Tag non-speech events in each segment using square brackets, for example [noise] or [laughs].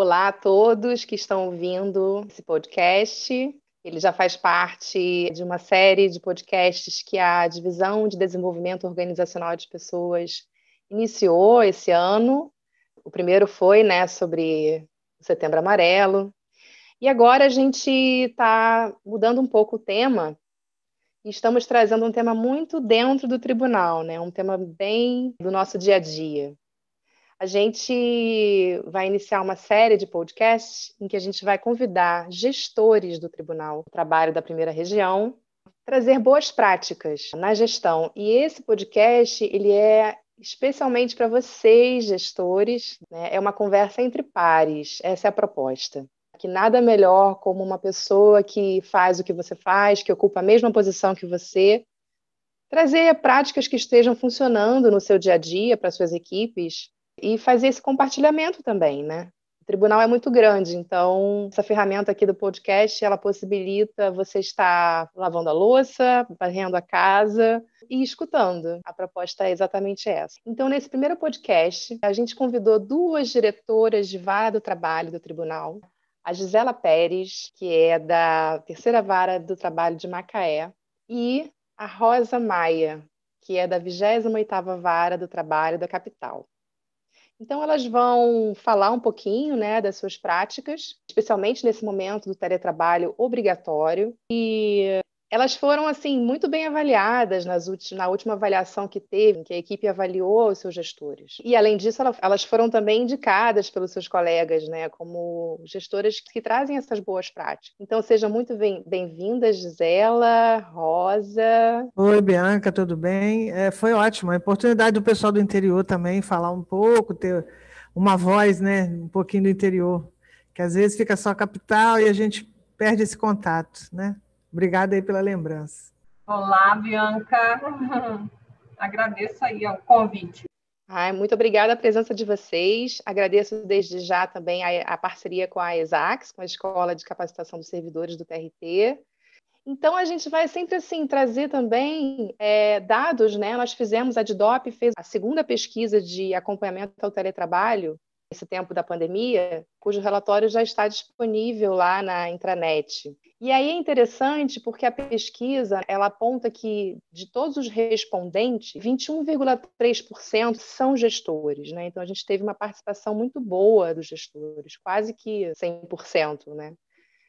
Olá a todos que estão ouvindo esse podcast. Ele já faz parte de uma série de podcasts que a Divisão de Desenvolvimento Organizacional de Pessoas iniciou esse ano. O primeiro foi né, sobre o Setembro Amarelo. E agora a gente está mudando um pouco o tema e estamos trazendo um tema muito dentro do tribunal, né? um tema bem do nosso dia a dia. A gente vai iniciar uma série de podcasts em que a gente vai convidar gestores do Tribunal do Trabalho da Primeira Região, trazer boas práticas na gestão. E esse podcast ele é especialmente para vocês, gestores. Né? É uma conversa entre pares. Essa é a proposta. Que nada melhor como uma pessoa que faz o que você faz, que ocupa a mesma posição que você, trazer práticas que estejam funcionando no seu dia a dia para suas equipes e fazer esse compartilhamento também, né? O tribunal é muito grande, então essa ferramenta aqui do podcast, ela possibilita você estar lavando a louça, varrendo a casa e escutando. A proposta é exatamente essa. Então, nesse primeiro podcast, a gente convidou duas diretoras de vara do trabalho do tribunal, a Gisela Pérez, que é da terceira vara do trabalho de Macaé, e a Rosa Maia, que é da 28ª vara do trabalho da capital. Então, elas vão falar um pouquinho né, das suas práticas, especialmente nesse momento do teletrabalho obrigatório, e elas foram assim muito bem avaliadas na última avaliação que teve, em que a equipe avaliou os seus gestores. E além disso, elas foram também indicadas pelos seus colegas, né, como gestoras que trazem essas boas práticas. Então, sejam muito bem-vindas, Gisela, Rosa. Oi, Bianca, tudo bem? É, foi ótimo. A oportunidade do pessoal do interior também falar um pouco, ter uma voz, né, um pouquinho do interior, que às vezes fica só capital e a gente perde esse contato, né? Obrigada aí pela lembrança. Olá, Bianca. [laughs] Agradeço aí o convite. Ai, muito obrigada a presença de vocês. Agradeço desde já também a, a parceria com a ESAX, com a Escola de Capacitação dos Servidores do TRT. Então, a gente vai sempre assim trazer também é, dados, né? Nós fizemos, a DDOP fez a segunda pesquisa de acompanhamento ao teletrabalho nesse tempo da pandemia, cujo relatório já está disponível lá na intranet. E aí é interessante porque a pesquisa ela aponta que de todos os respondentes, 21,3% são gestores, né? Então a gente teve uma participação muito boa dos gestores, quase que 100%, né?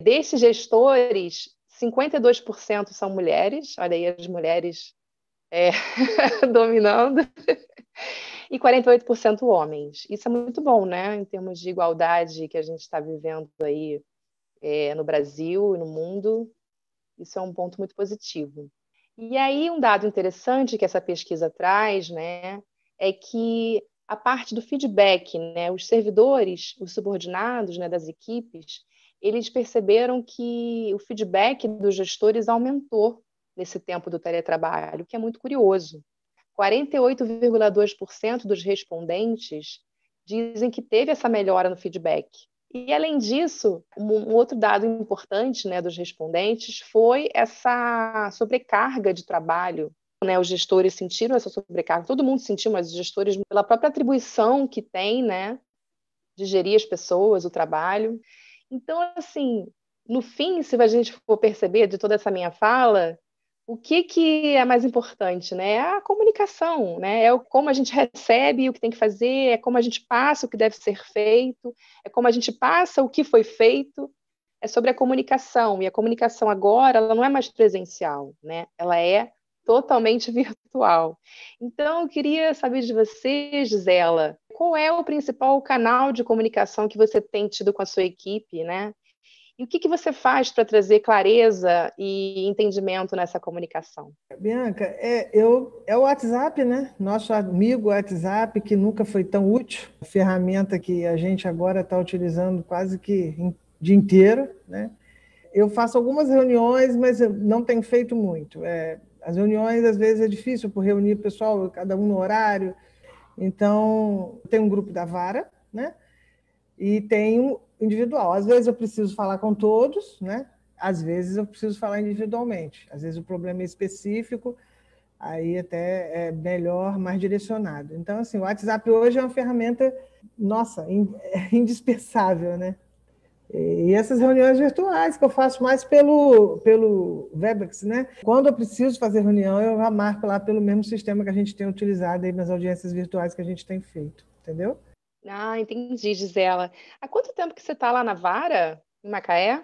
Desses gestores, 52% são mulheres, olha aí as mulheres é, [laughs] dominando, e 48% homens. Isso é muito bom, né? Em termos de igualdade que a gente está vivendo aí é, no Brasil e no mundo, isso é um ponto muito positivo. E aí, um dado interessante que essa pesquisa traz, né, é que a parte do feedback, né, os servidores, os subordinados né, das equipes, eles perceberam que o feedback dos gestores aumentou nesse tempo do teletrabalho, que é muito curioso. 48,2% dos respondentes dizem que teve essa melhora no feedback. E, além disso, um outro dado importante né, dos respondentes foi essa sobrecarga de trabalho. Né, os gestores sentiram essa sobrecarga, todo mundo sentiu, mas os gestores, pela própria atribuição que tem né, de gerir as pessoas, o trabalho. Então, assim, no fim, se a gente for perceber de toda essa minha fala, o que, que é mais importante, né? É a comunicação, né? É como a gente recebe o que tem que fazer, é como a gente passa o que deve ser feito, é como a gente passa o que foi feito, é sobre a comunicação. E a comunicação agora, ela não é mais presencial, né? Ela é totalmente [laughs] virtual. Então, eu queria saber de você, Gisela, qual é o principal canal de comunicação que você tem tido com a sua equipe, né? E o que, que você faz para trazer clareza e entendimento nessa comunicação? Bianca, é, eu, é o WhatsApp, né? Nosso amigo WhatsApp, que nunca foi tão útil, ferramenta que a gente agora está utilizando quase que o dia inteiro, né? Eu faço algumas reuniões, mas não tenho feito muito. É, as reuniões, às vezes, é difícil por reunir o pessoal, cada um no horário. Então, tem um grupo da vara, né? E tem individual. Às vezes eu preciso falar com todos, né? Às vezes eu preciso falar individualmente. Às vezes o problema é específico aí até é melhor, mais direcionado. Então, assim, o WhatsApp hoje é uma ferramenta, nossa, [laughs] indispensável, né? E essas reuniões virtuais que eu faço mais pelo, pelo Webex, né? Quando eu preciso fazer reunião, eu já marco lá pelo mesmo sistema que a gente tem utilizado aí nas audiências virtuais que a gente tem feito, entendeu? Ah, entendi, Gisela. Há quanto tempo que você está lá na Vara, em Macaé?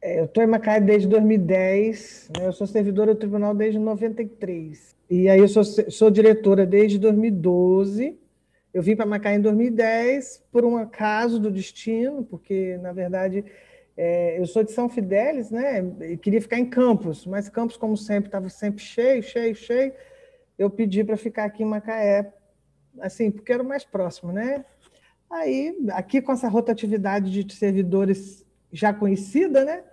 É, eu estou em Macaé desde 2010, né? eu sou servidora do tribunal desde 93. E aí eu sou, sou diretora desde 2012. Eu vim para Macaé em 2010 por um acaso do destino, porque, na verdade, é, eu sou de São Fidélis, né? E queria ficar em Campos, mas Campos, como sempre, estava sempre cheio, cheio, cheio. Eu pedi para ficar aqui em Macaé, assim, porque era o mais próximo, né? Aí, aqui com essa rotatividade de servidores já conhecida, né?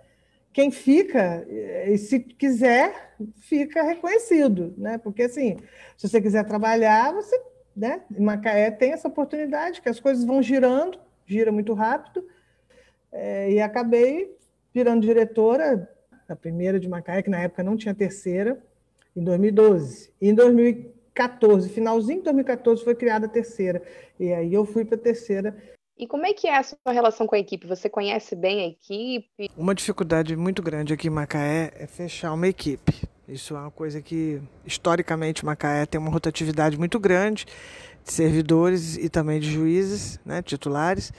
Quem fica, e se quiser, fica reconhecido, né? Porque assim, se você quiser trabalhar, você, né? Em Macaé tem essa oportunidade, que as coisas vão girando, gira muito rápido, é, e acabei virando diretora da primeira de Macaé, que na época não tinha terceira, em 2012. E em 2014, finalzinho de 2014, foi criada a terceira. E aí eu fui para a terceira e como é que é a sua relação com a equipe? Você conhece bem a equipe? Uma dificuldade muito grande aqui em Macaé é fechar uma equipe. Isso é uma coisa que, historicamente, Macaé tem uma rotatividade muito grande de servidores e também de juízes, né, titulares,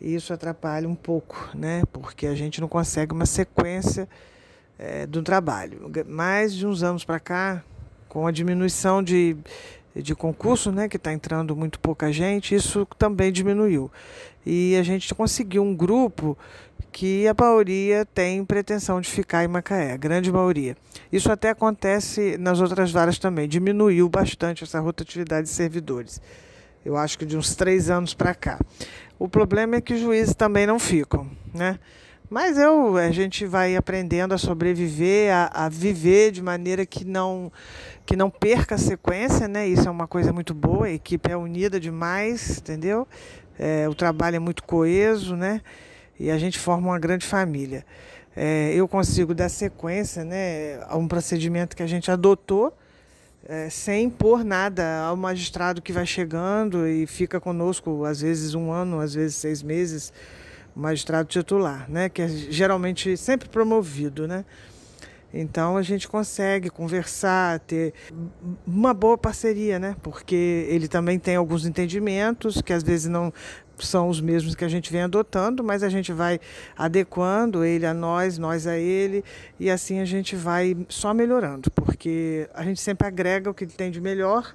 e isso atrapalha um pouco, né, porque a gente não consegue uma sequência é, do trabalho. Mais de uns anos para cá, com a diminuição de de concurso, né, que está entrando muito pouca gente, isso também diminuiu. E a gente conseguiu um grupo que a maioria tem pretensão de ficar em Macaé, a grande maioria. Isso até acontece nas outras varas também, diminuiu bastante essa rotatividade de servidores. Eu acho que de uns três anos para cá. O problema é que os juízes também não ficam, né? Mas eu, a gente vai aprendendo a sobreviver, a, a, viver de maneira que não, que não perca a sequência, né? Isso é uma coisa muito boa, a equipe é unida demais, entendeu? É, o trabalho é muito coeso, né? E a gente forma uma grande família. É, eu consigo dar sequência né, a um procedimento que a gente adotou, é, sem impor nada ao magistrado que vai chegando e fica conosco, às vezes um ano, às vezes seis meses magistrado titular, né, que é geralmente sempre promovido, né? Então a gente consegue conversar, ter uma boa parceria, né? Porque ele também tem alguns entendimentos que às vezes não são os mesmos que a gente vem adotando, mas a gente vai adequando ele a nós, nós a ele, e assim a gente vai só melhorando, porque a gente sempre agrega o que ele tem de melhor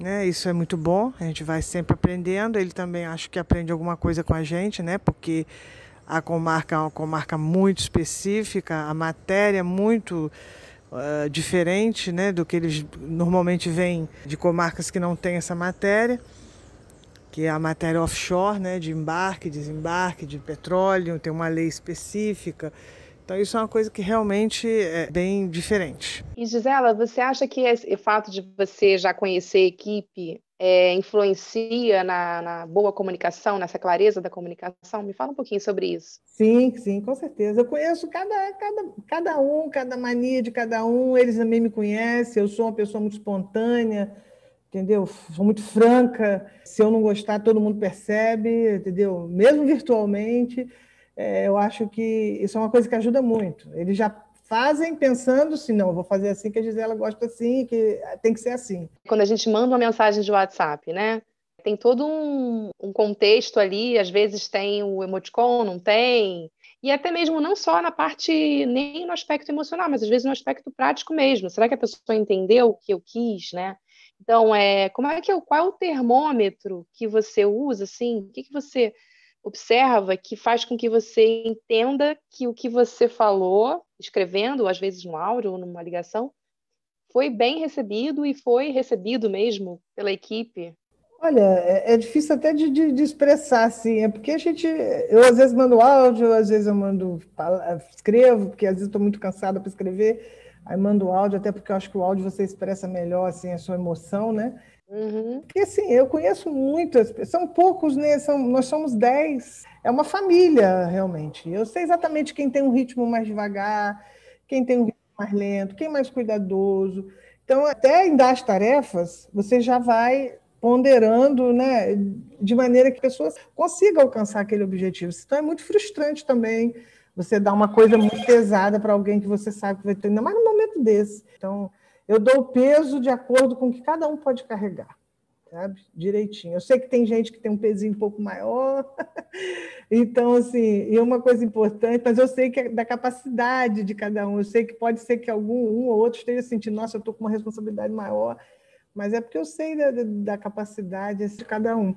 né? Isso é muito bom, a gente vai sempre aprendendo. Ele também acho que aprende alguma coisa com a gente, né? Porque a comarca é uma comarca muito específica, a matéria é muito uh, diferente né? do que eles normalmente vêm de comarcas que não têm essa matéria, que é a matéria offshore, né? de embarque, desembarque de petróleo, tem uma lei específica. Então, isso é uma coisa que realmente é bem diferente. E, Gisela, você acha que o fato de você já conhecer a equipe é, influencia na, na, boa comunicação, nessa clareza da comunicação? Me fala um pouquinho sobre isso. Sim, sim, com certeza. Eu conheço cada, cada, cada um, cada mania de cada um, eles também me conhecem, eu sou uma pessoa muito espontânea, entendeu? Sou muito franca. Se eu não gostar, todo mundo percebe, entendeu? Mesmo virtualmente é, eu acho que isso é uma coisa que ajuda muito. Eles já fazem pensando se não, vou fazer assim que a Gisela gosta assim, que tem que ser assim. Quando a gente manda uma mensagem de WhatsApp, né? Tem todo um, um contexto ali, às vezes tem o emoticon, não tem, e até mesmo não só na parte, nem no aspecto emocional, mas às vezes no aspecto prático mesmo. Será que a pessoa entendeu o que eu quis, né? Então, é, como é que qual é o termômetro que você usa, assim? O que, que você observa que faz com que você entenda que o que você falou, escrevendo, às vezes no áudio ou numa ligação, foi bem recebido e foi recebido mesmo pela equipe? Olha, é, é difícil até de, de, de, expressar, assim, é porque a gente, eu às vezes mando áudio, às vezes eu mando, escrevo, porque às vezes estou muito cansada para escrever, aí mando áudio, até porque eu acho que o áudio você expressa melhor, assim, a sua emoção, né? Uhum. Porque assim, eu conheço muitas, são poucos, né? São, nós somos dez. É uma família, realmente. Eu sei exatamente quem tem um ritmo mais devagar, quem tem um ritmo mais lento, quem é mais cuidadoso. Então, até em dar as tarefas, você já vai ponderando, né, de maneira que a pessoa consiga alcançar aquele objetivo. Então é muito frustrante também você dar uma coisa muito pesada para alguém que você sabe que vai ter, ainda mais num momento desse. Então, eu dou o peso de acordo com o que cada um pode carregar, sabe? Direitinho. Eu sei que tem gente que tem um pezinho um pouco maior, [laughs] então, assim, e uma coisa importante, mas eu sei que é da capacidade de cada um. Eu sei que pode ser que algum um ou outro esteja sentindo, nossa, eu estou com uma responsabilidade maior mas é porque eu sei da, da capacidade de cada um.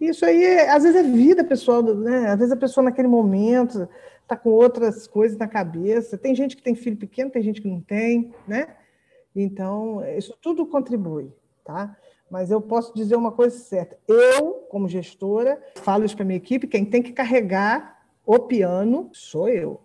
Isso aí, às vezes, é vida pessoal, né? Às vezes a pessoa, naquele momento, está com outras coisas na cabeça. Tem gente que tem filho pequeno, tem gente que não tem, né? Então, isso tudo contribui, tá? Mas eu posso dizer uma coisa certa. Eu, como gestora, falo isso para minha equipe: quem tem que carregar o piano sou eu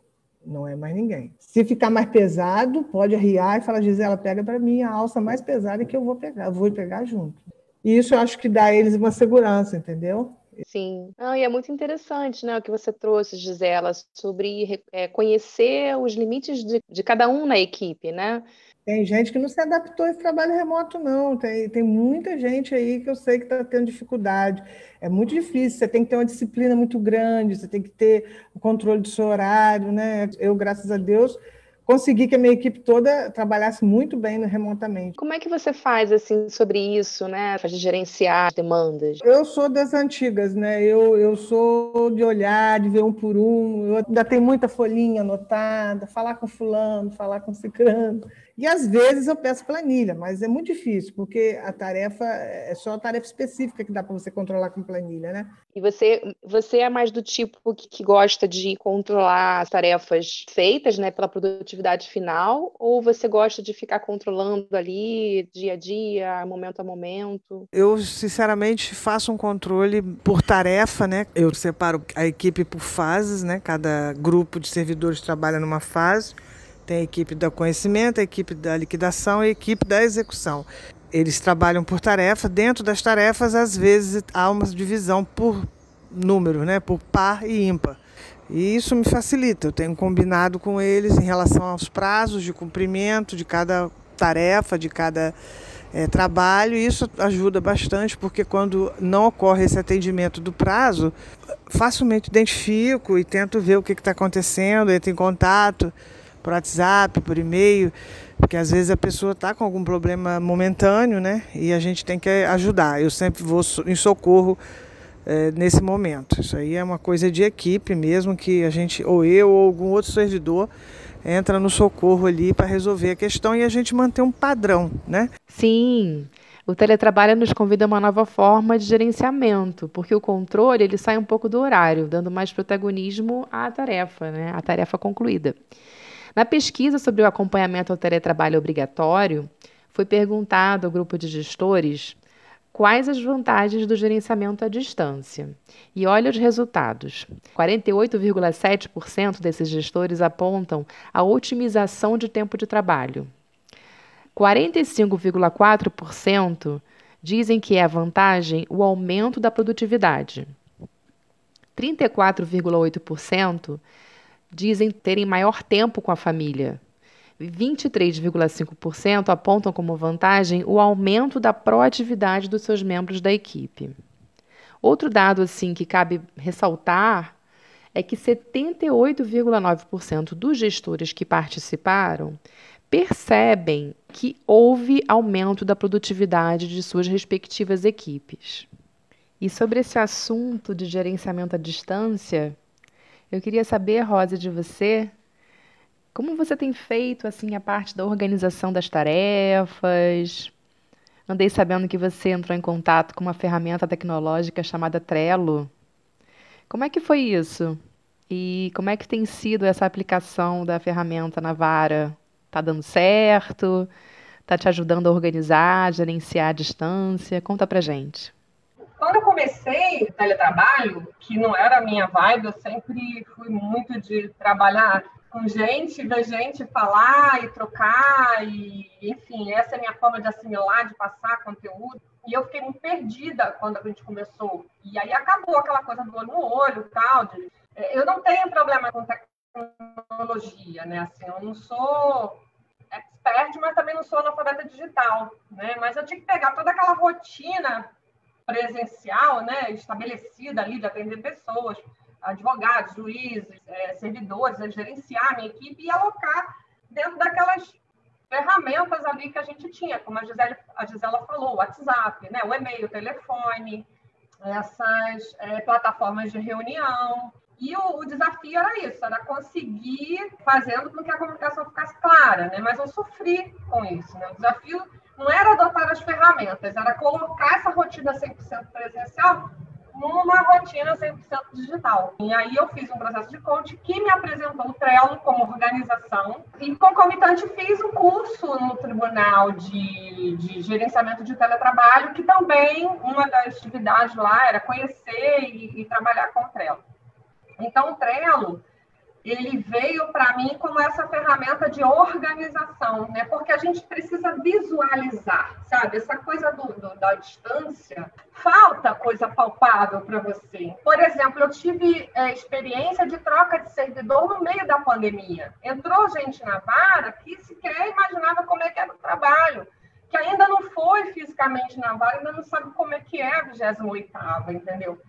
não é mais ninguém. Se ficar mais pesado, pode arriar e falar, Gisela, pega para mim a alça mais pesada que eu vou pegar, vou pegar junto. E isso eu acho que dá a eles uma segurança, entendeu? Sim. Não, e é muito interessante né, o que você trouxe, Gisela, sobre é, conhecer os limites de, de cada um na equipe, né? Tem gente que não se adaptou a esse trabalho remoto, não. Tem, tem muita gente aí que eu sei que está tendo dificuldade. É muito difícil, você tem que ter uma disciplina muito grande, você tem que ter o controle do seu horário, né? Eu, graças a Deus, consegui que a minha equipe toda trabalhasse muito bem remotamente. Como é que você faz assim sobre isso, né? Faz de gerenciar as demandas? Eu sou das antigas, né? Eu, eu sou de olhar, de ver um por um. Eu ainda tenho muita folhinha anotada, falar com fulano, falar com ciclano. E às vezes eu peço planilha, mas é muito difícil, porque a tarefa é só a tarefa específica que dá para você controlar com planilha, né? E você, você é mais do tipo que, que gosta de controlar as tarefas feitas, né, pela produtividade final, ou você gosta de ficar controlando ali dia a dia, momento a momento? Eu, sinceramente, faço um controle por tarefa, né? Eu separo a equipe por fases, né? Cada grupo de servidores trabalha numa fase. Tem a equipe do conhecimento, a equipe da liquidação e a equipe da execução. Eles trabalham por tarefa. Dentro das tarefas, às vezes, há uma divisão por número, né? por par e ímpar. E isso me facilita. Eu tenho combinado com eles em relação aos prazos de cumprimento de cada tarefa, de cada é, trabalho. E isso ajuda bastante, porque quando não ocorre esse atendimento do prazo, facilmente identifico e tento ver o que está acontecendo, entro em contato por WhatsApp, por e-mail, porque às vezes a pessoa está com algum problema momentâneo, né? E a gente tem que ajudar. Eu sempre vou em socorro é, nesse momento. Isso aí é uma coisa de equipe mesmo, que a gente, ou eu ou algum outro servidor, entra no socorro ali para resolver a questão e a gente manter um padrão, né? Sim. O teletrabalho nos convida a uma nova forma de gerenciamento, porque o controle ele sai um pouco do horário, dando mais protagonismo à tarefa, né? à tarefa concluída. Na pesquisa sobre o acompanhamento ao teletrabalho obrigatório, foi perguntado ao grupo de gestores quais as vantagens do gerenciamento à distância. E olha os resultados: 48,7% desses gestores apontam a otimização de tempo de trabalho. 45,4% dizem que é a vantagem o aumento da produtividade. 34,8% dizem terem maior tempo com a família. 23,5% apontam como vantagem o aumento da proatividade dos seus membros da equipe. Outro dado assim que cabe ressaltar é que 78,9% dos gestores que participaram percebem que houve aumento da produtividade de suas respectivas equipes. E sobre esse assunto de gerenciamento à distância, eu queria saber, Rosa, de você, como você tem feito assim a parte da organização das tarefas? Andei sabendo que você entrou em contato com uma ferramenta tecnológica chamada Trello. Como é que foi isso? E como é que tem sido essa aplicação da ferramenta na Vara? Tá dando certo? Tá te ajudando a organizar, gerenciar a distância? Conta pra gente. Quando eu comecei teletrabalho, que não era a minha vibe, eu sempre fui muito de trabalhar com gente, ver gente falar e trocar, e enfim, essa é a minha forma de assimilar, de passar conteúdo. E eu fiquei muito perdida quando a gente começou. E aí acabou aquela coisa do olho no olho tal. De... É, eu não tenho problema com tecnologia, né? Assim, eu não sou expert, mas também não sou analfabeta digital, né? Mas eu tinha que pegar toda aquela rotina presencial, né, estabelecida ali de atender pessoas, advogados, juízes, é, servidores, a gerenciar a minha equipe e alocar dentro daquelas ferramentas ali que a gente tinha, como a, Gisele, a Gisela falou, o WhatsApp, né, o e-mail, o telefone, essas é, plataformas de reunião. E o, o, desafio era isso, era conseguir fazendo com que a comunicação ficasse clara, né? Mas eu sofri com isso, né? O desafio não era adotar as ferramentas, era colocar essa rotina 100% presencial numa rotina 100% digital. E aí eu fiz um processo de coach que me apresentou o Trello como organização e concomitante fiz um curso no Tribunal de, de Gerenciamento de Teletrabalho, que também uma das atividades lá era conhecer e, e trabalhar com o Trello. Então o Trello ele veio para mim como essa ferramenta de organização, né? Porque a gente precisa visualizar, sabe? Essa coisa do, do, da distância, falta coisa palpável para você. Por exemplo, eu tive é, experiência de troca de servidor no meio da pandemia. Entrou gente na vara que sequer imaginava como é que era o trabalho, que ainda não foi fisicamente na vara, ainda não sabe como é que é a 28 entendeu?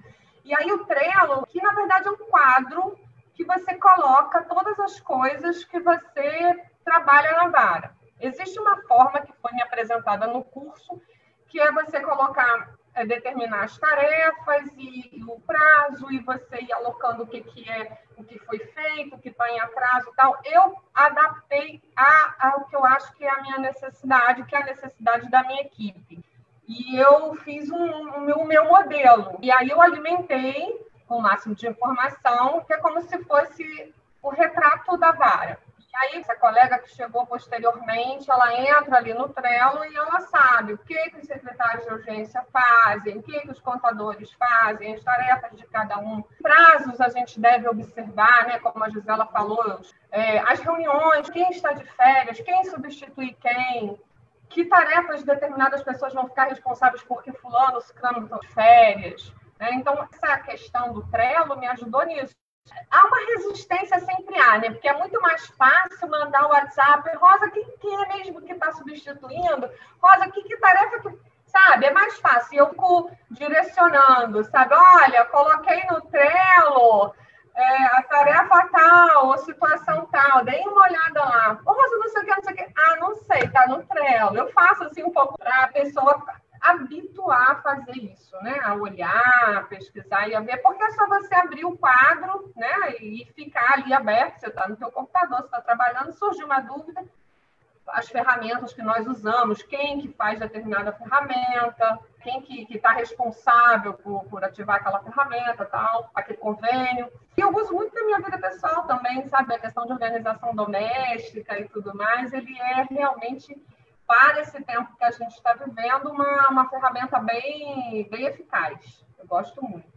E aí o Trello, que na verdade é um quadro que você coloca todas as coisas que você trabalha na vara. Existe uma forma que foi me apresentada no curso, que é você colocar, é, determinar as tarefas e, e, o prazo, e você ir alocando o que, que é, o que foi feito, o que está em atraso e tal. Eu adaptei a, ao que eu acho que é a minha necessidade, que é a necessidade da minha equipe. E eu fiz um, um, o meu modelo. E aí eu alimentei com o máximo de informação, que é como se fosse o retrato da vara. E aí, essa colega que chegou posteriormente, ela entra ali no Trello e ela sabe o que, que os secretários de urgência fazem, o que, que os contadores fazem, as tarefas de cada um. Prazos a gente deve observar, né, como a Gisela falou, é, as reuniões, quem está de férias, quem substitui quem, que tarefas determinadas pessoas vão ficar responsáveis porque fulano, ciclano estão de férias. Né? Então, essa questão do Trello me ajudou nisso. Há uma resistência sempre há, né? Porque é muito mais fácil mandar o WhatsApp. Rosa, quem, quem é mesmo que está substituindo? Rosa, que, que tarefa que. Sabe? É mais fácil. Eu fico direcionando, sabe? Olha, coloquei no Trello é, a tarefa tal, ou situação tal, dei uma olhada lá. Rosa, não sei o que, não sei o que. Ah, não sei, tá no Trello. Eu faço assim um pouco para a pessoa habituar a fazer isso, né? A olhar, a pesquisar e a ver, porque é só você abrir o quadro, né? E ficar ali aberto, você está no seu computador, você está trabalhando, surgiu uma dúvida, as ferramentas que nós usamos, quem que faz determinada ferramenta, quem que está responsável por, por ativar aquela ferramenta, tal, aquele convênio. E eu uso muito na minha vida pessoal também, sabe? A questão de organização doméstica e tudo mais, ele é realmente esse tempo que a gente está vivendo, uma, uma ferramenta bem, bem eficaz. Eu gosto muito.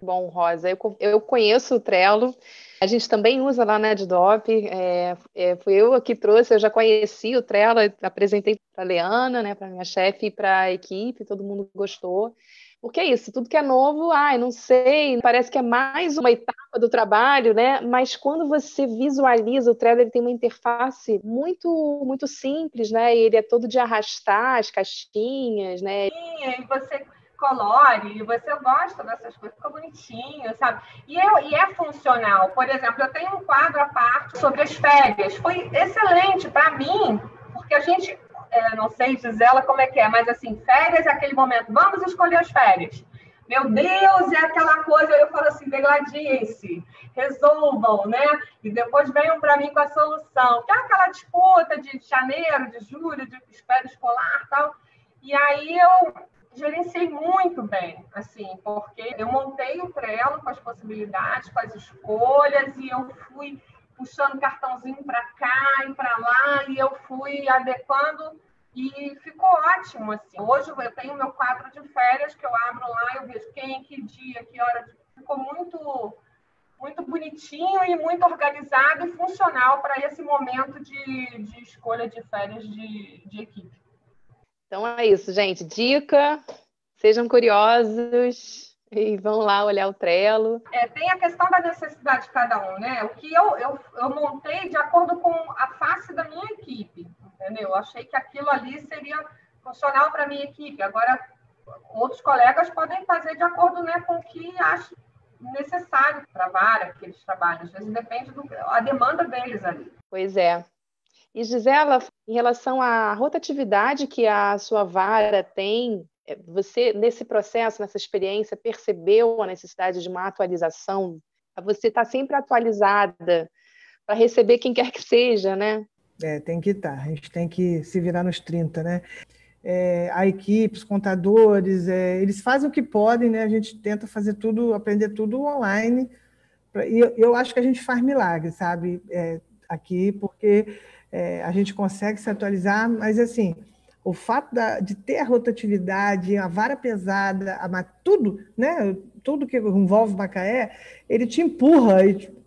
Bom, Rosa, eu, eu conheço o Trello, a gente também usa lá na Edop, é, é, fui eu que trouxe, eu já conheci o Trello, apresentei para a Leana, né, para minha chefe e para a equipe, todo mundo gostou. Porque é isso, tudo que é novo, ai, não sei, parece que é mais uma etapa do trabalho, né? Mas quando você visualiza o Trello, ele tem uma interface muito muito simples, né? Ele é todo de arrastar as caixinhas, né? Sim, e você colore, você gosta dessas coisas, fica bonitinho, sabe? E, eu, e é funcional. Por exemplo, eu tenho um quadro à parte sobre as férias. Foi excelente para mim, porque a gente é, não sei, Gisela, como é que é, mas assim, férias é aquele momento, vamos escolher as férias. Meu Deus, é aquela coisa, eu falo assim, degladiem-se, resolvam, né? E depois venham para mim com a solução. Que é aquela disputa de janeiro, de julho, de férias escolar tal. E aí eu gerenciei muito bem, assim, porque eu montei o Trello com as possibilidades, com as escolhas, e eu fui puxando cartãozinho para cá e para lá, e eu fui adequando e ficou ótimo. Assim. Hoje eu tenho meu quadro de férias que eu abro lá, eu vejo quem, que dia, que hora. Ficou muito, muito bonitinho e muito organizado e funcional para esse momento de, de escolha de férias de, de equipe. Então é isso, gente. Dica: sejam curiosos e vão lá olhar o Trello. É, tem a questão da necessidade de cada um, né? O que eu, eu, eu montei de acordo com a face da minha equipe. entendeu? Eu achei que aquilo ali seria funcional para a minha equipe. Agora, outros colegas podem fazer de acordo né, com o que acham necessário para a vara que eles trabalham. Às vezes depende da demanda deles ali. Pois é. E Gisela, em relação à rotatividade que a sua vara tem, você, nesse processo, nessa experiência, percebeu a necessidade de uma atualização? Você está sempre atualizada para receber quem quer que seja, né? É, tem que estar. Tá. A gente tem que se virar nos 30, né? É, a equipe, os contadores, é, eles fazem o que podem, né? A gente tenta fazer tudo, aprender tudo online. E eu, eu acho que a gente faz milagre, sabe? É, aqui, porque é, a gente consegue se atualizar, mas assim, o fato da, de ter a rotatividade, a vara pesada, a, tudo, né? Tudo que envolve Macaé, ele te empurra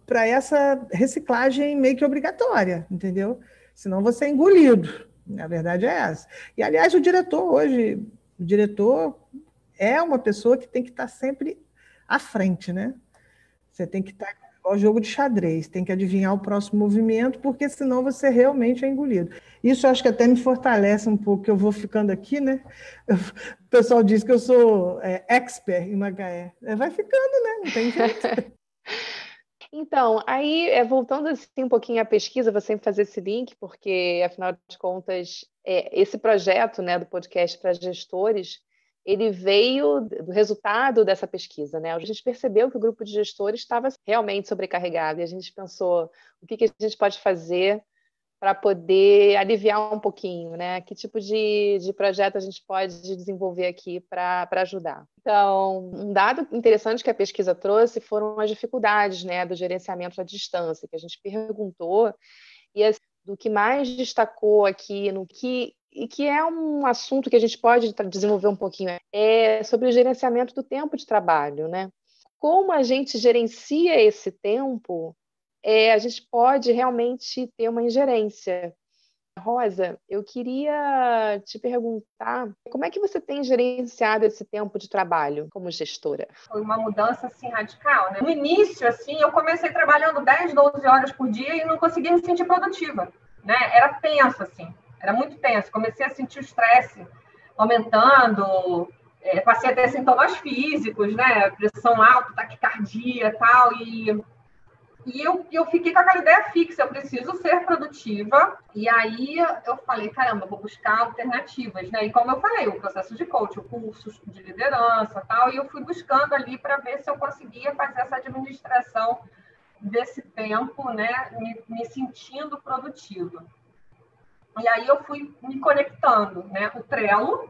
para essa reciclagem meio que obrigatória, entendeu? Senão você é engolido. A verdade é essa. E, aliás, o diretor hoje, o diretor é uma pessoa que tem que estar sempre à frente, né? Você tem que estar igual jogo de xadrez, tem que adivinhar o próximo movimento, porque senão você realmente é engolido. Isso acho que até me fortalece um pouco, que eu vou ficando aqui, né? [laughs] O pessoal diz que eu sou é, expert em Macaé. É, vai ficando, né? Não tem jeito. [laughs] Então, aí, é, voltando assim um pouquinho à pesquisa, vou sempre fazer esse link, porque, afinal de contas, é, esse projeto né, do podcast para gestores, ele veio do resultado dessa pesquisa. Né? A gente percebeu que o grupo de gestores estava realmente sobrecarregado, e a gente pensou o que, que a gente pode fazer para poder aliviar um pouquinho, né? Que tipo de, de projeto a gente pode desenvolver aqui para ajudar? Então, um dado interessante que a pesquisa trouxe foram as dificuldades né, do gerenciamento à distância, que a gente perguntou, e assim, do que mais destacou aqui, no que e que é um assunto que a gente pode desenvolver um pouquinho, é sobre o gerenciamento do tempo de trabalho, né? Como a gente gerencia esse tempo é, a gente pode realmente ter uma ingerência. Rosa, eu queria te perguntar como é que você tem gerenciado esse tempo de trabalho como gestora? Foi uma mudança assim radical, né? No início, assim, eu comecei trabalhando 10, 12 horas por dia e não conseguia me sentir produtiva, né? Era tenso assim, era muito tenso. Comecei a sentir o estresse aumentando, é, passei a ter sintomas físicos, né? Pressão alta, taquicardia, tal e e eu, eu fiquei com aquela ideia fixa, eu preciso ser produtiva. E aí eu falei, caramba, vou buscar alternativas, né? E como eu falei, o processo de coaching, cursos de liderança tal, e eu fui buscando ali para ver se eu conseguia fazer essa administração desse tempo, né? Me, me sentindo produtiva. E aí eu fui me conectando, né? O Trello,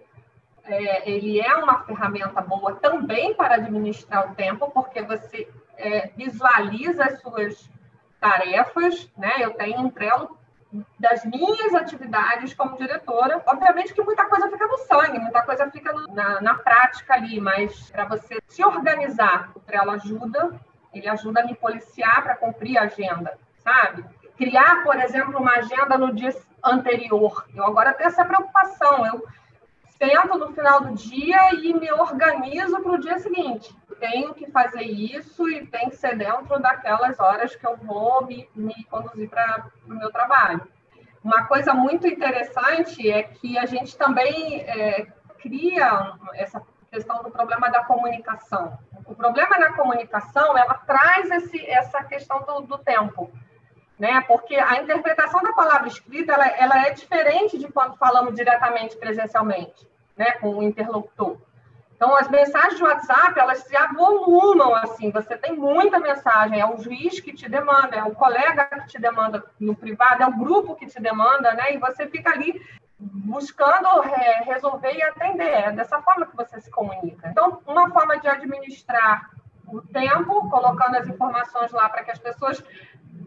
é, ele é uma ferramenta boa também para administrar o tempo, porque você é, visualiza as suas tarefas, né? Eu tenho um Trello das minhas atividades como diretora. Obviamente que muita coisa fica no sangue, muita coisa fica no, na, na prática ali, mas para você se organizar, o Trello ajuda, ele ajuda a me policiar para cumprir a agenda, sabe? Criar, por exemplo, uma agenda no dia anterior. Eu agora tenho essa preocupação. Eu sento no final do dia e me organizo para o dia seguinte. Tenho que fazer isso e tem que ser dentro daquelas horas que eu vou me, me conduzir para o meu trabalho. Uma coisa muito interessante é que a gente também é, cria essa questão do problema da comunicação. O problema na comunicação, ela traz esse, essa questão do, do tempo né? Porque a interpretação da palavra escrita ela, ela é diferente de quando falamos diretamente presencialmente, né, com o interlocutor. Então, as mensagens de WhatsApp, elas se avolumam, assim, você tem muita mensagem, é o juiz que te demanda, é o colega que te demanda no privado, é o grupo que te demanda, né, e você fica ali buscando é, resolver e atender, é dessa forma que você se comunica. Então, uma forma de administrar o tempo, colocando as informações lá para que as pessoas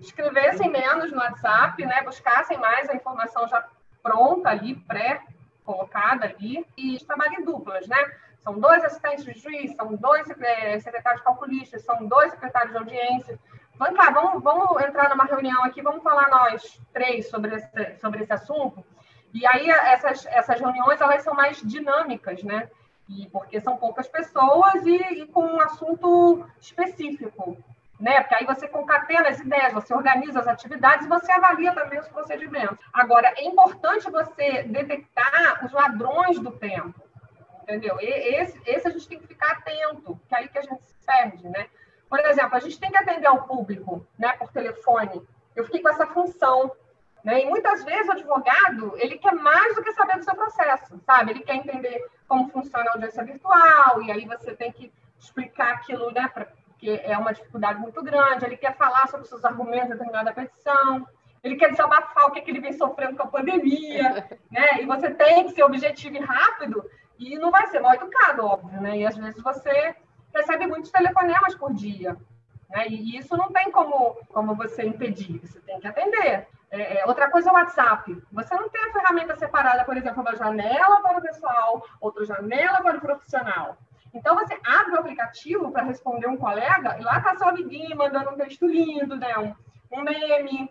escrevessem menos no WhatsApp, né? Buscassem mais a informação já pronta ali, pré-colocada ali, e trabalhem em duplas, né? São dois assistentes de juiz, são dois é, secretários calculistas, são dois secretários de audiência. Vamos lá, vamos, vamos entrar numa reunião aqui, vamos falar nós três sobre esse, sobre esse assunto. E aí essas, essas reuniões elas são mais dinâmicas, né? E porque são poucas pessoas e, e com um assunto específico né? Porque aí você concatena as ideias, você organiza as atividades e você avalia também os procedimentos. Agora, é importante você detectar os ladrões do tempo, entendeu? E esse, esse a gente tem que ficar atento, que é aí que a gente se perde, né? Por exemplo, a gente tem que atender ao público, né, por telefone. Eu fiquei com essa função, né? E muitas vezes o advogado, ele quer mais do que saber do seu processo, sabe? Ele quer entender como funciona a audiência virtual, e aí você tem que explicar aquilo, né, porque é uma dificuldade muito grande. Ele quer falar sobre seus argumentos em determinada petição, ele quer desabafar o que, é que ele vem sofrendo com a pandemia, [laughs] né? E você tem que ser objetivo e rápido, e não vai ser mal educado, óbvio, né? E às vezes você recebe muitos telefonemas por dia, né? E isso não tem como, como você impedir, você tem que atender. É, é, outra coisa é o WhatsApp. Você não tem a ferramenta separada, por exemplo, uma janela para o pessoal, outra janela para o profissional. Então, você abre o aplicativo para responder um colega e lá está seu amiguinho mandando um texto lindo, né? um, um meme,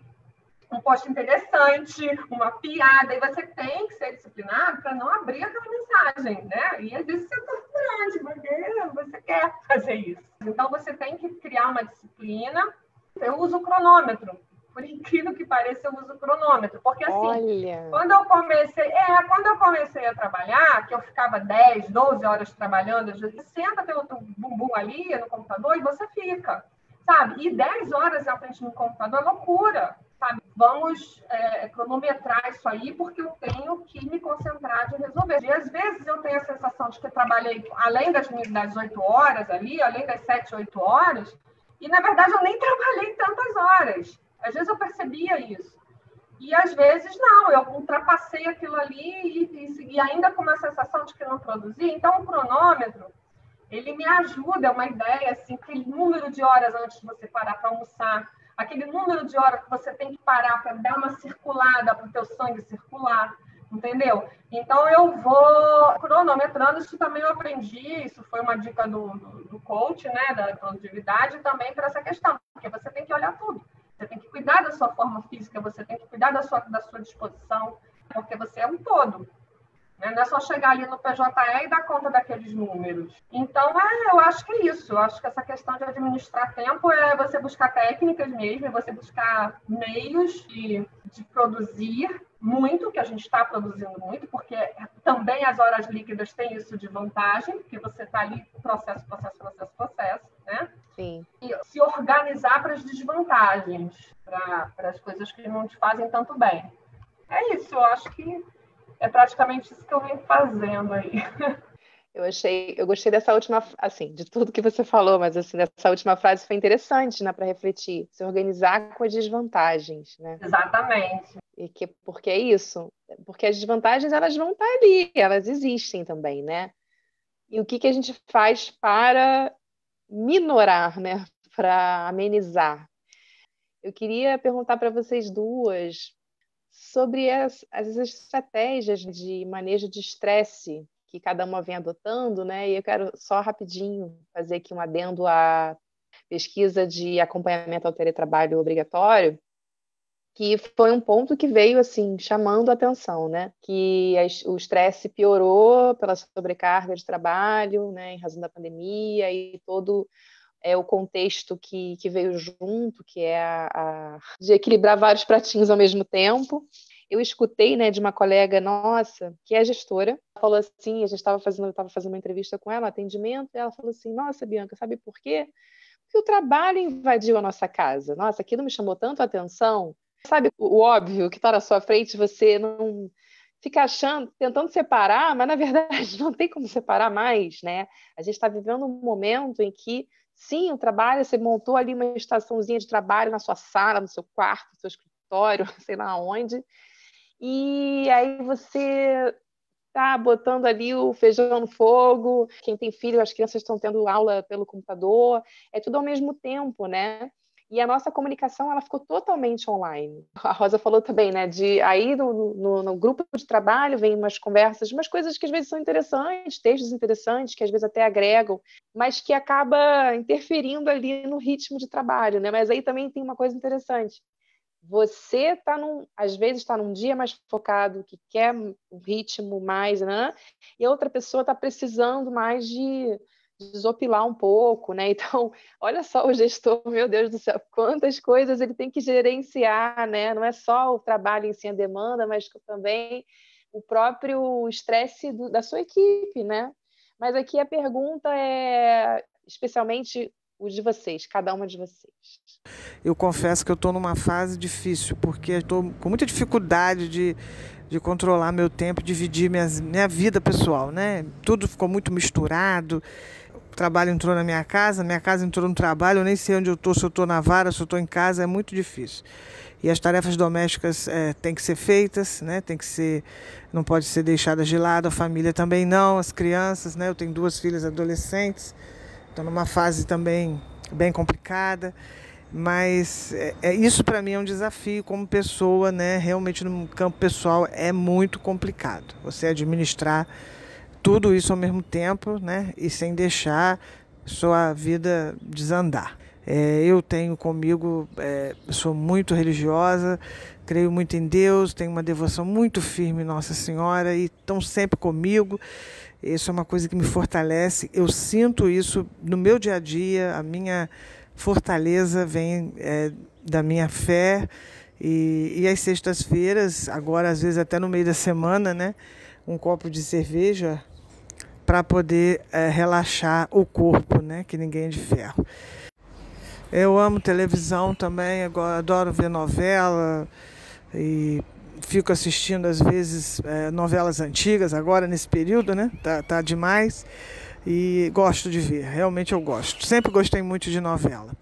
um post interessante, uma piada, e você tem que ser disciplinado para não abrir aquela mensagem, né? E às vezes você é torturante, porque você quer fazer isso. Então, você tem que criar uma disciplina. Eu uso o cronômetro por incrível que pareça, eu uso cronômetro. Porque assim, Olha. quando eu comecei, é, quando eu comecei a trabalhar, que eu ficava 10, 12 horas trabalhando, você senta pelo bumbum ali no computador e você fica, sabe? E 10 horas à frente no computador é loucura, sabe? Vamos é, cronometrar isso aí, porque eu tenho que me concentrar de resolver. E às vezes eu tenho a sensação de que eu trabalhei além das, das 8 horas ali, além das 7, 8 horas, e na verdade eu nem trabalhei tantas horas. Às vezes eu percebia isso. E às vezes não, eu ultrapassei aquilo ali e, e, ainda com uma sensação de que não produzi. Então, o cronômetro, ele me ajuda, é uma ideia, assim, aquele número de horas antes de você parar para almoçar, aquele número de horas que você tem que parar para dar uma circulada para o teu sangue circular, entendeu? Então, eu vou cronometrando, isso também eu aprendi, isso foi uma dica do, do, do coach, né, da produtividade, também para essa questão, porque você tem que olhar tudo. Você tem que cuidar da sua forma física, você tem que cuidar da sua, da sua disposição, porque você é um todo. Né? Não é só chegar ali no PJE e dar conta daqueles números. Então, é, eu acho que é isso. Eu acho que essa questão de administrar tempo é você buscar técnicas mesmo, é você buscar meios de, de produzir muito, que a gente está produzindo muito, porque também as horas líquidas têm isso de vantagem, porque você está ali processo, processo, processo, processo, né? Sim. E se organizar para as desvantagens, para as coisas que não te fazem tanto bem. É isso, eu acho que é praticamente isso que eu venho fazendo aí. [laughs] Eu achei, eu gostei dessa última, assim, de tudo que você falou, mas assim, dessa última frase foi interessante, né, para refletir, se organizar com as desvantagens, né? Exatamente. E que porque é isso, porque as desvantagens elas vão estar ali, elas existem também, né? E o que que a gente faz para minorar, né, [laughs] para amenizar? Eu queria perguntar para vocês duas sobre as, as estratégias de manejo de estresse que cada uma vem adotando, né? E eu quero só rapidinho fazer aqui um adendo à pesquisa de acompanhamento ao teletrabalho obrigatório, que foi um ponto que veio assim chamando a atenção, né? Que o estresse piorou pela sobrecarga de trabalho, né? Em razão da pandemia e todo é o contexto que, que veio junto, que é a, a, de equilibrar vários pratinhos ao mesmo tempo eu escutei né, de uma colega nossa, que é gestora, falou assim, a gente estava fazendo, estava fazendo uma entrevista com ela, atendimento, e ela falou assim, nossa, Bianca, sabe por quê? Porque o trabalho invadiu a nossa casa. Nossa, aquilo me chamou tanto a atenção. Sabe o óbvio que está na sua frente, você não fica achando, tentando separar, mas na verdade [laughs] não tem como separar mais, né? A gente está vivendo um momento em que, sim, o trabalho, você montou ali uma estaçãozinha de trabalho na sua sala, no seu quarto, no seu escritório, [laughs] sei lá onde, e aí você tá botando ali o feijão no fogo, quem tem filho, as crianças estão tendo aula pelo computador, é tudo ao mesmo tempo, né? E a nossa comunicação ela ficou totalmente online. A Rosa falou também, né? De aí no, no, no, grupo de trabalho vem umas conversas, umas coisas que às vezes são interessantes, textos interessantes, que às vezes até agregam, mas que acaba interferindo ali no ritmo de trabalho, né? Mas aí também tem uma coisa interessante você está num, às vezes está num dia mais focado, que quer um ritmo mais, né? E a outra pessoa está precisando mais de, desopilar um pouco, né? [laughs] Então, olha só o gestor, meu Deus do céu, quantas coisas ele tem que gerenciar, né? Não é só o trabalho em si, a demanda, mas também o próprio estresse da sua equipe, né? Mas aqui a pergunta é especialmente o de vocês, cada uma de vocês. Eu confesso que eu estou numa fase difícil, porque estou com muita dificuldade de, de controlar meu tempo, dividir minha vida pessoal, né? Tudo ficou muito misturado. O trabalho entrou na minha casa, minha casa entrou no trabalho, eu nem sei onde eu estou, se eu estou na vara, se eu estou em casa, é muito difícil. E as tarefas domésticas é, têm que ser feitas, né? Tem que ser, não pode ser deixadas de lado, a família também não, as crianças, né? Eu tenho duas filhas adolescentes Estou numa fase também bem complicada, mas é, é isso para mim é um desafio como pessoa, né? Realmente no campo pessoal é muito complicado. Você administrar tudo isso ao mesmo tempo, né? E sem deixar sua vida desandar. É, eu tenho comigo, é, sou muito religiosa, creio muito em Deus, tenho uma devoção muito firme em Nossa Senhora e estão sempre comigo. Isso é uma coisa que me fortalece. Eu sinto isso no meu dia a dia. A minha fortaleza vem é, da minha fé. E, e às sextas-feiras, agora às vezes até no meio da semana, né, um copo de cerveja para poder é, relaxar o corpo, né, que ninguém é de ferro. Eu amo televisão também, adoro ver novela e fico assistindo às vezes é, novelas antigas agora nesse período, né? Tá, tá demais e gosto de ver, realmente eu gosto. Sempre gostei muito de novela.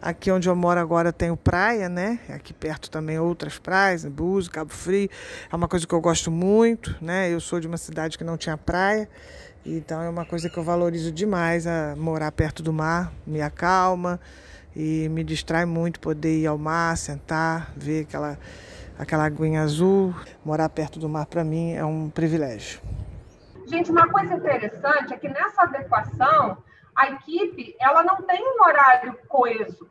Aqui onde eu moro agora tenho praia, né? Aqui perto também outras praias, Búzios, Cabo Frio. É uma coisa que eu gosto muito, né? Eu sou de uma cidade que não tinha praia, então é uma coisa que eu valorizo demais a morar perto do mar, me acalma e me distrai muito poder ir ao mar, sentar, ver aquela aquela aguinha azul, morar perto do mar para mim é um privilégio. Gente, uma coisa interessante é que nessa adequação a equipe ela não tem um horário coeso.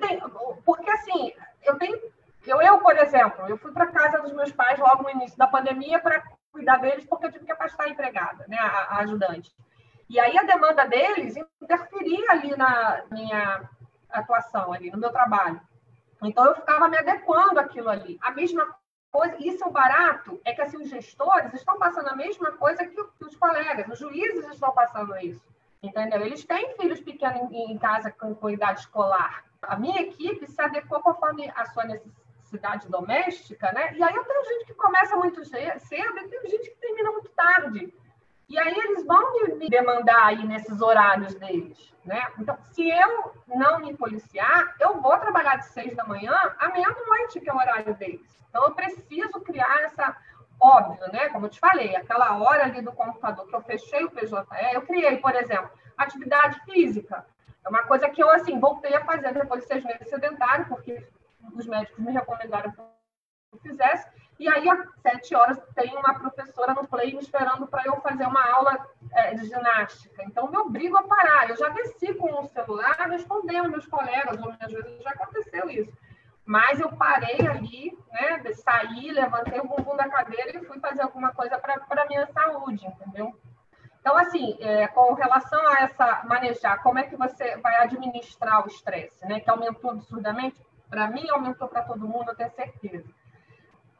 Tenho, porque assim, eu tenho eu, eu, por exemplo, eu fui para casa dos meus pais logo no início da pandemia para cuidar deles, porque eu tive que afastar a empregada, né, a, a ajudante. E aí a demanda deles interferia ali na minha atuação, ali no meu trabalho. Então, eu ficava me adequando àquilo ali. A mesma coisa, isso é o barato, é que assim, os gestores estão passando a mesma coisa que, os colegas, os juízes estão passando isso. Entendeu? Eles têm filhos pequenos em, casa com, com idade escolar. A minha equipe se adequou conforme a sua necessidade doméstica, né? E aí eu tenho gente que começa muito cedo e tem gente que termina muito tarde. E aí eles vão me demandar aí nesses horários deles, né? Então, se eu não me policiar, eu vou trabalhar de seis da manhã à meia-noite, que é o horário deles. Então, eu preciso criar essa óbvio, né? Como eu te falei, aquela hora ali do computador que eu fechei o PJE, eu criei, por exemplo, atividade física. É uma coisa que eu, assim, voltei a fazer depois de seis meses sedentário, porque os médicos me recomendaram que eu fizesse. E aí, às sete horas, tem uma professora no play me esperando para eu fazer uma aula é, de ginástica. Então, me obrigo a parar. Eu já desci com o celular respondendo meus colegas, ou às vezes já aconteceu isso. Mas eu parei ali, né, saí, levantei o bumbum da cadeira e fui fazer alguma coisa para a minha saúde, entendeu? Então, assim, é, com relação a essa manejar, como é que você vai administrar o estresse, né, que aumentou absurdamente, para mim aumentou para todo mundo, eu tenho certeza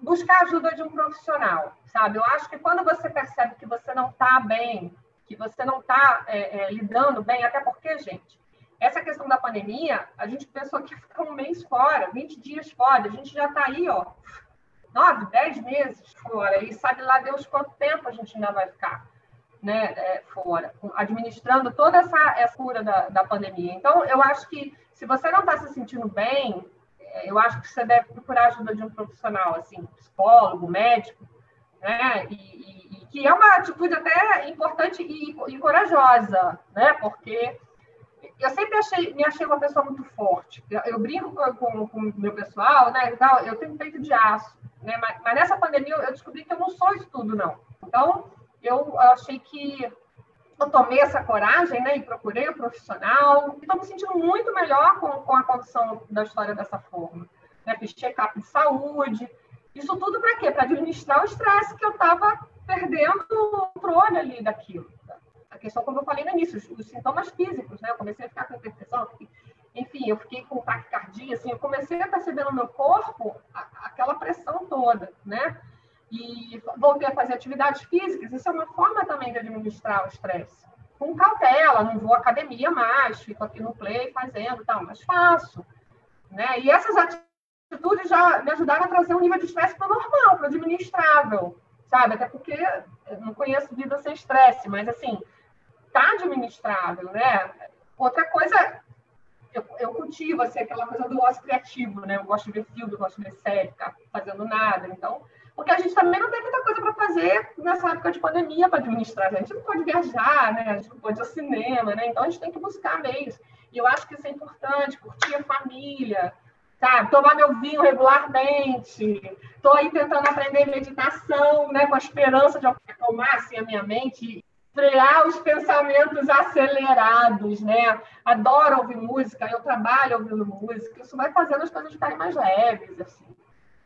buscar ajuda de um profissional, sabe? Eu acho que quando você percebe que você não está bem, que você não está é, é, lidando bem, até porque, gente, essa questão da pandemia, a gente pensou que ia ficar um mês fora, 20 dias fora, a gente já está aí, ó, nove, dez meses fora, e sabe lá Deus quanto tempo a gente ainda vai ficar né, é, fora, administrando toda essa, essa cura da, da pandemia. Então, eu acho que se você não está se sentindo bem, eu acho que você deve procurar a ajuda de um profissional, assim, psicólogo, médico, né? E, e, e que é uma atitude até importante e, e, corajosa, né? Porque eu sempre achei, me achei uma pessoa muito forte. Eu, eu brinco com, o meu pessoal, né? Eu tenho peito de aço, né? Mas, mas nessa pandemia eu descobri que eu não sou isso tudo, não. Então, eu achei que eu tomei essa coragem né, e procurei o profissional. Estou me sentindo muito melhor com, com a condição da história dessa forma. Né? Fiz check-up de saúde. Isso tudo para quê? Para administrar o estresse que eu estava perdendo o controle ali daquilo. A questão, como eu falei no início, os, os sintomas físicos, né? Eu comecei a ficar com hipertensão, enfim, eu fiquei com taquicardia, assim, eu comecei a perceber no meu corpo a, aquela pressão toda, né? E voltei a fazer atividades físicas, isso é uma forma também de administrar o estresse. Com cautela, não vou à academia mais, fico aqui no play fazendo tal, mas faço. Né? E essas atitudes já me ajudaram a trazer um nível de estresse para o normal, para o administrável, sabe? Até porque eu não conheço vida sem estresse, mas assim, tá administrável, né? Outra coisa, eu, eu cultivo assim, aquela coisa do ócio criativo, né? Eu gosto de ver filme, eu gosto de ver série, ficar fazendo nada. Então, porque a gente também não tem muita coisa para fazer nessa época de pandemia para administrar. A gente não pode viajar, né? A gente não pode ir ao cinema, né? Então a gente tem que buscar meios. E eu acho que isso é importante, curtir a família, sabe? Tomar meu vinho regularmente. Estou aí tentando aprender meditação, né? Com a esperança de acalmar assim, a minha mente frear os pensamentos acelerados, né? Adoro ouvir música, eu trabalho ouvindo música, isso vai fazendo as coisas ficarem mais leves, assim.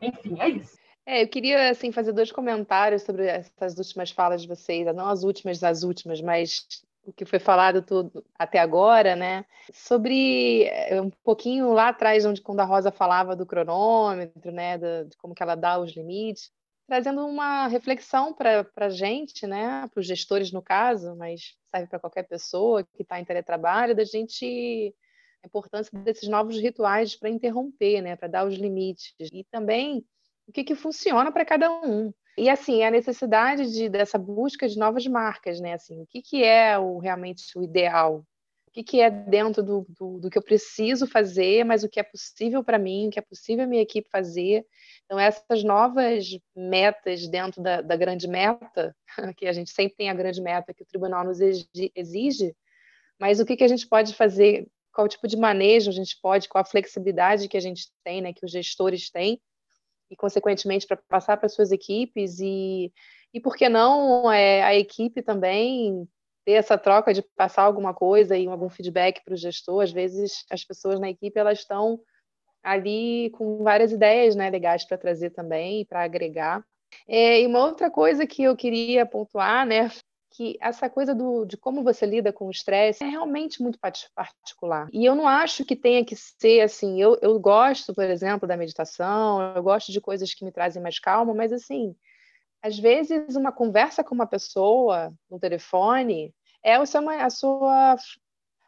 Enfim, é isso. É, eu queria assim fazer dois comentários sobre essas últimas falas de vocês, não as últimas as últimas, mas o que foi falado tudo até agora, né? Sobre eh, um pouquinho lá atrás, onde quando a Rosa falava do cronômetro, né, de como que ela dá os limites, trazendo uma reflexão para a gente, né, para os gestores no caso, mas serve para qualquer pessoa que está em teletrabalho, da gente a importância desses novos rituais para interromper, né, para dar os limites e também o que, que funciona para cada um. E assim, a necessidade de, dessa busca de novas marcas, né? Assim, o que, que é o, realmente o ideal? O que, que é dentro do, do, do que eu preciso fazer, mas o que é possível para mim, o que é possível a minha equipe fazer. Então, essas novas metas dentro da, da grande meta, [laughs] que a gente sempre tem a grande meta que o tribunal nos exige, mas o que, que a gente pode fazer, qual tipo de manejo a gente pode, qual a flexibilidade que a gente tem, né, que os gestores têm, e, consequentemente, para passar para suas equipes e, e por que não é, a equipe também ter essa troca de passar alguma coisa e algum feedback para o gestor. Às vezes, as pessoas na equipe elas estão ali com várias ideias né, legais para trazer também, para agregar. É, e uma outra coisa que eu queria pontuar, né, que essa coisa do, de como você lida com o estresse é realmente muito particular. E eu não acho que tenha que ser assim. Eu, eu gosto, por exemplo, da meditação, eu gosto de coisas que me trazem mais calma, mas assim, às vezes uma conversa com uma pessoa no telefone é a sua, a sua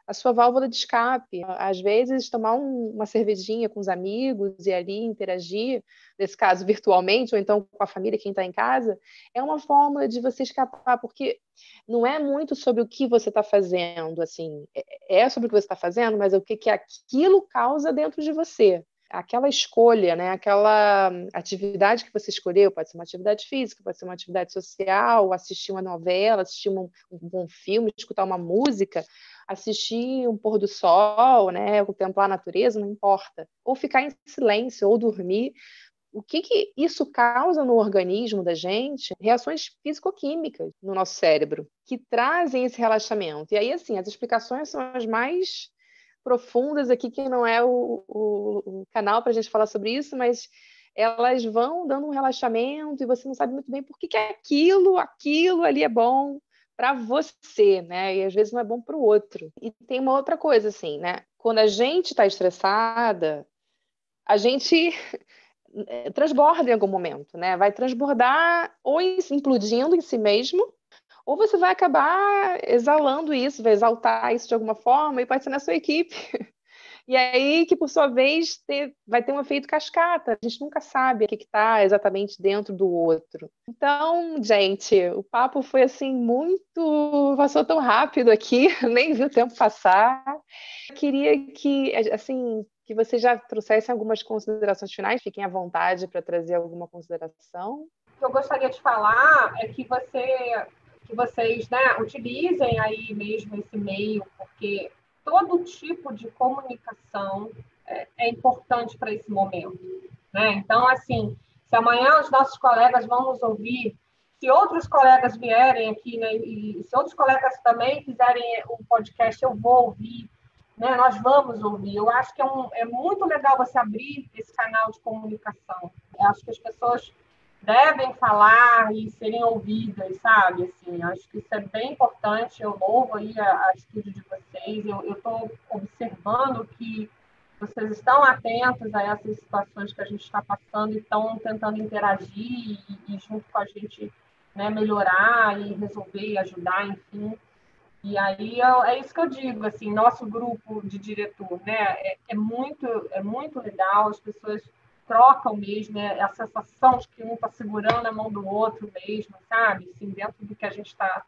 a sua válvula de escape. Às vezes, tomar um, uma cervejinha com os amigos e ali interagir, nesse caso virtualmente, ou então com a família, quem está em casa, é uma forma de você escapar, porque não é muito sobre o que você está fazendo, assim, é, é sobre o que você está fazendo, mas é o que, que aquilo causa dentro de você aquela escolha, né? aquela atividade que você escolheu, pode ser uma atividade física, pode ser uma atividade social, assistir uma novela, assistir um, um bom filme, escutar uma música, assistir um pôr do sol, né? contemplar a natureza, não importa. Ou ficar em silêncio, ou dormir. O que, que isso causa no organismo da gente? Reações físico-químicas no nosso cérebro, que trazem esse relaxamento. E aí, assim, as explicações são as mais profundas aqui, que não é o, o, o canal para a gente falar sobre isso, mas elas vão dando um relaxamento e você não sabe muito bem por que, que aquilo, aquilo ali é bom para você, né? E às vezes não é bom para o outro. E tem uma outra coisa, assim, né? Quando a gente está estressada, a gente transborda em algum momento, né? Vai transbordar ou implodindo em si mesmo, ou você vai acabar exalando isso, vai exaltar isso de alguma forma e pode ser na sua equipe. [laughs] E aí que, por sua vez, ter, vai ter um efeito cascata. A gente nunca sabe o que está exatamente dentro do outro. Então, gente, o papo foi assim muito. passou tão rápido aqui, [laughs] nem vi o tempo passar. Eu queria que, assim, que você já trouxesse algumas considerações finais. Fiquem à vontade para trazer alguma consideração. O que eu gostaria de falar é que você que vocês né, utilizem aí mesmo esse meio, porque todo tipo de comunicação é, é importante para esse momento. Né? Então, assim, se amanhã os nossos colegas vão nos ouvir, se outros colegas vierem aqui, né, e se outros colegas também fizerem o podcast, eu vou ouvir, né, nós vamos ouvir. Eu acho que é, um, é muito legal você abrir esse canal de comunicação. Eu acho que as pessoas devem falar e serem ouvidas, sabe? Assim, acho que isso é bem importante. Eu louvo aí a, a atitude de vocês. Eu estou observando que vocês estão atentos a essas situações que a gente está passando e estão tentando interagir e, e junto com a gente né, melhorar e resolver e ajudar, enfim. E aí é isso que eu digo, assim, nosso grupo de diretor, né, é, é muito é muito legal, as pessoas trocam mesmo, é a sensação de que um está segurando a mão do outro mesmo, sabe? Assim, dentro do que a gente está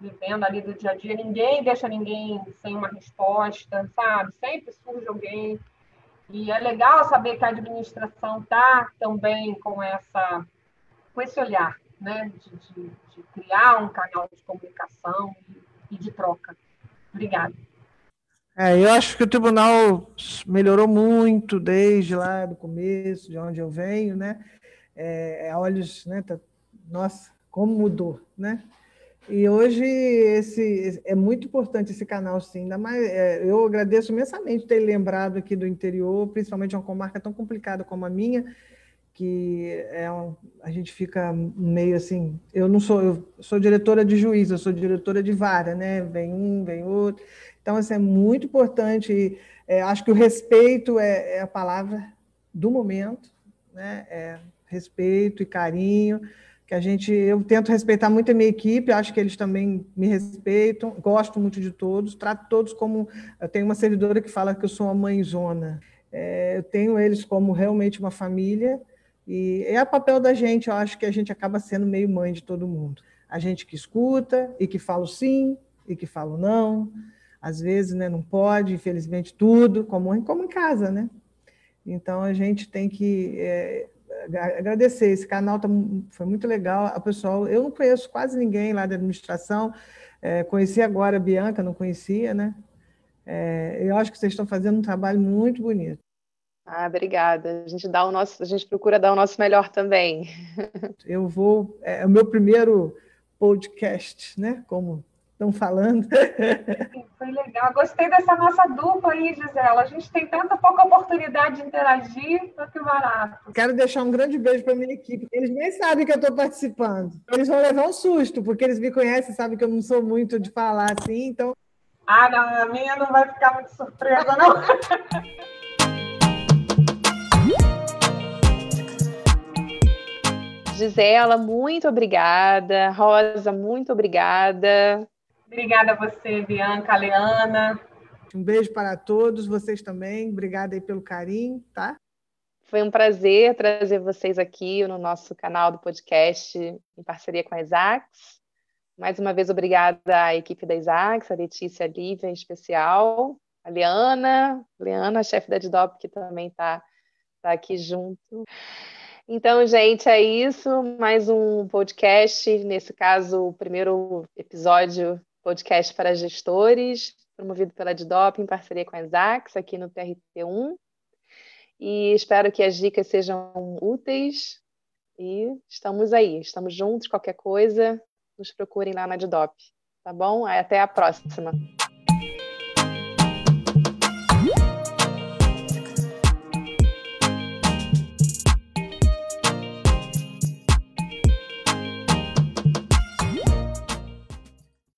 vivendo ali do dia a dia, ninguém deixa ninguém sem uma resposta, sabe? Sempre surge alguém. E é legal saber que a administração está também com essa com esse olhar, né? De, de, de criar um canal de comunicação e, e de troca. Obrigada. É, eu acho que o tribunal melhorou muito desde lá do começo, de onde eu venho, né? É, é, olhos, né? Tá, nossa, como mudou, né? E hoje esse é muito importante esse canal, sim. Ainda mais, é, eu agradeço imensamente ter lembrado aqui do interior, principalmente uma comarca tão complicada como a minha, que é um, a gente fica meio assim. Eu não sou, eu sou diretora de juiz, eu sou diretora de vara, né? Vem um, vem outro. Então, isso assim, é muito importante. É, acho que o respeito é, é, a palavra do momento, né? É respeito e carinho. Que a gente, eu tento respeitar muito a minha equipe, acho que eles também me respeitam, gosto muito de todos, trato todos como. Eu tenho uma servidora que fala que eu sou uma mãezona. É, eu tenho eles como realmente uma família, e é o papel da gente, eu acho que a gente acaba sendo meio mãe de todo mundo. A gente que escuta e que fala sim e que fala não, às vezes né, não pode, infelizmente, tudo, como, como em casa, né? Então a gente tem que é, agradecer. Esse canal tá, foi muito legal. A pessoal, eu não conheço quase ninguém lá da administração. É, conheci agora a Bianca, não conhecia, né? É, eu acho que vocês estão fazendo um trabalho muito bonito. Ah, obrigada. A gente dá o nosso, a gente procura dar o nosso melhor também. Eu vou, é, é o meu primeiro podcast, né? Como estão falando. Foi legal. Gostei dessa nossa dupla aí, Gisela. A gente tem tanta pouca oportunidade de interagir, mas que barato. Quero deixar um grande beijo para minha equipe. Eles nem sabem que eu estou participando. Eles vão levar um susto, porque eles me conhecem, sabem que eu não sou muito de falar assim, então. Ah, não, a minha não vai ficar muito surpresa, não. [laughs] Gisela, muito obrigada. Rosa, muito obrigada. Obrigada a você, Bianca, Leana. Um beijo para todos, vocês também. Obrigada aí pelo carinho, tá? Foi um prazer trazer vocês aqui no nosso canal do podcast em parceria com a Isaacs. Mais uma vez, obrigada à equipe da Isaacs, a Letícia, a Lívia em especial, a Leana, Leana, chefe da DDOP, que também está tá aqui junto. Então, gente, é isso. Mais um podcast. Nesse caso, o primeiro episódio podcast para gestores, promovido pela DDOP em parceria com a Exax, aqui no TRT1. E espero que as dicas sejam úteis. E estamos aí, estamos juntos. Qualquer coisa, nos procurem lá na DDOP. Tá bom? Até a próxima.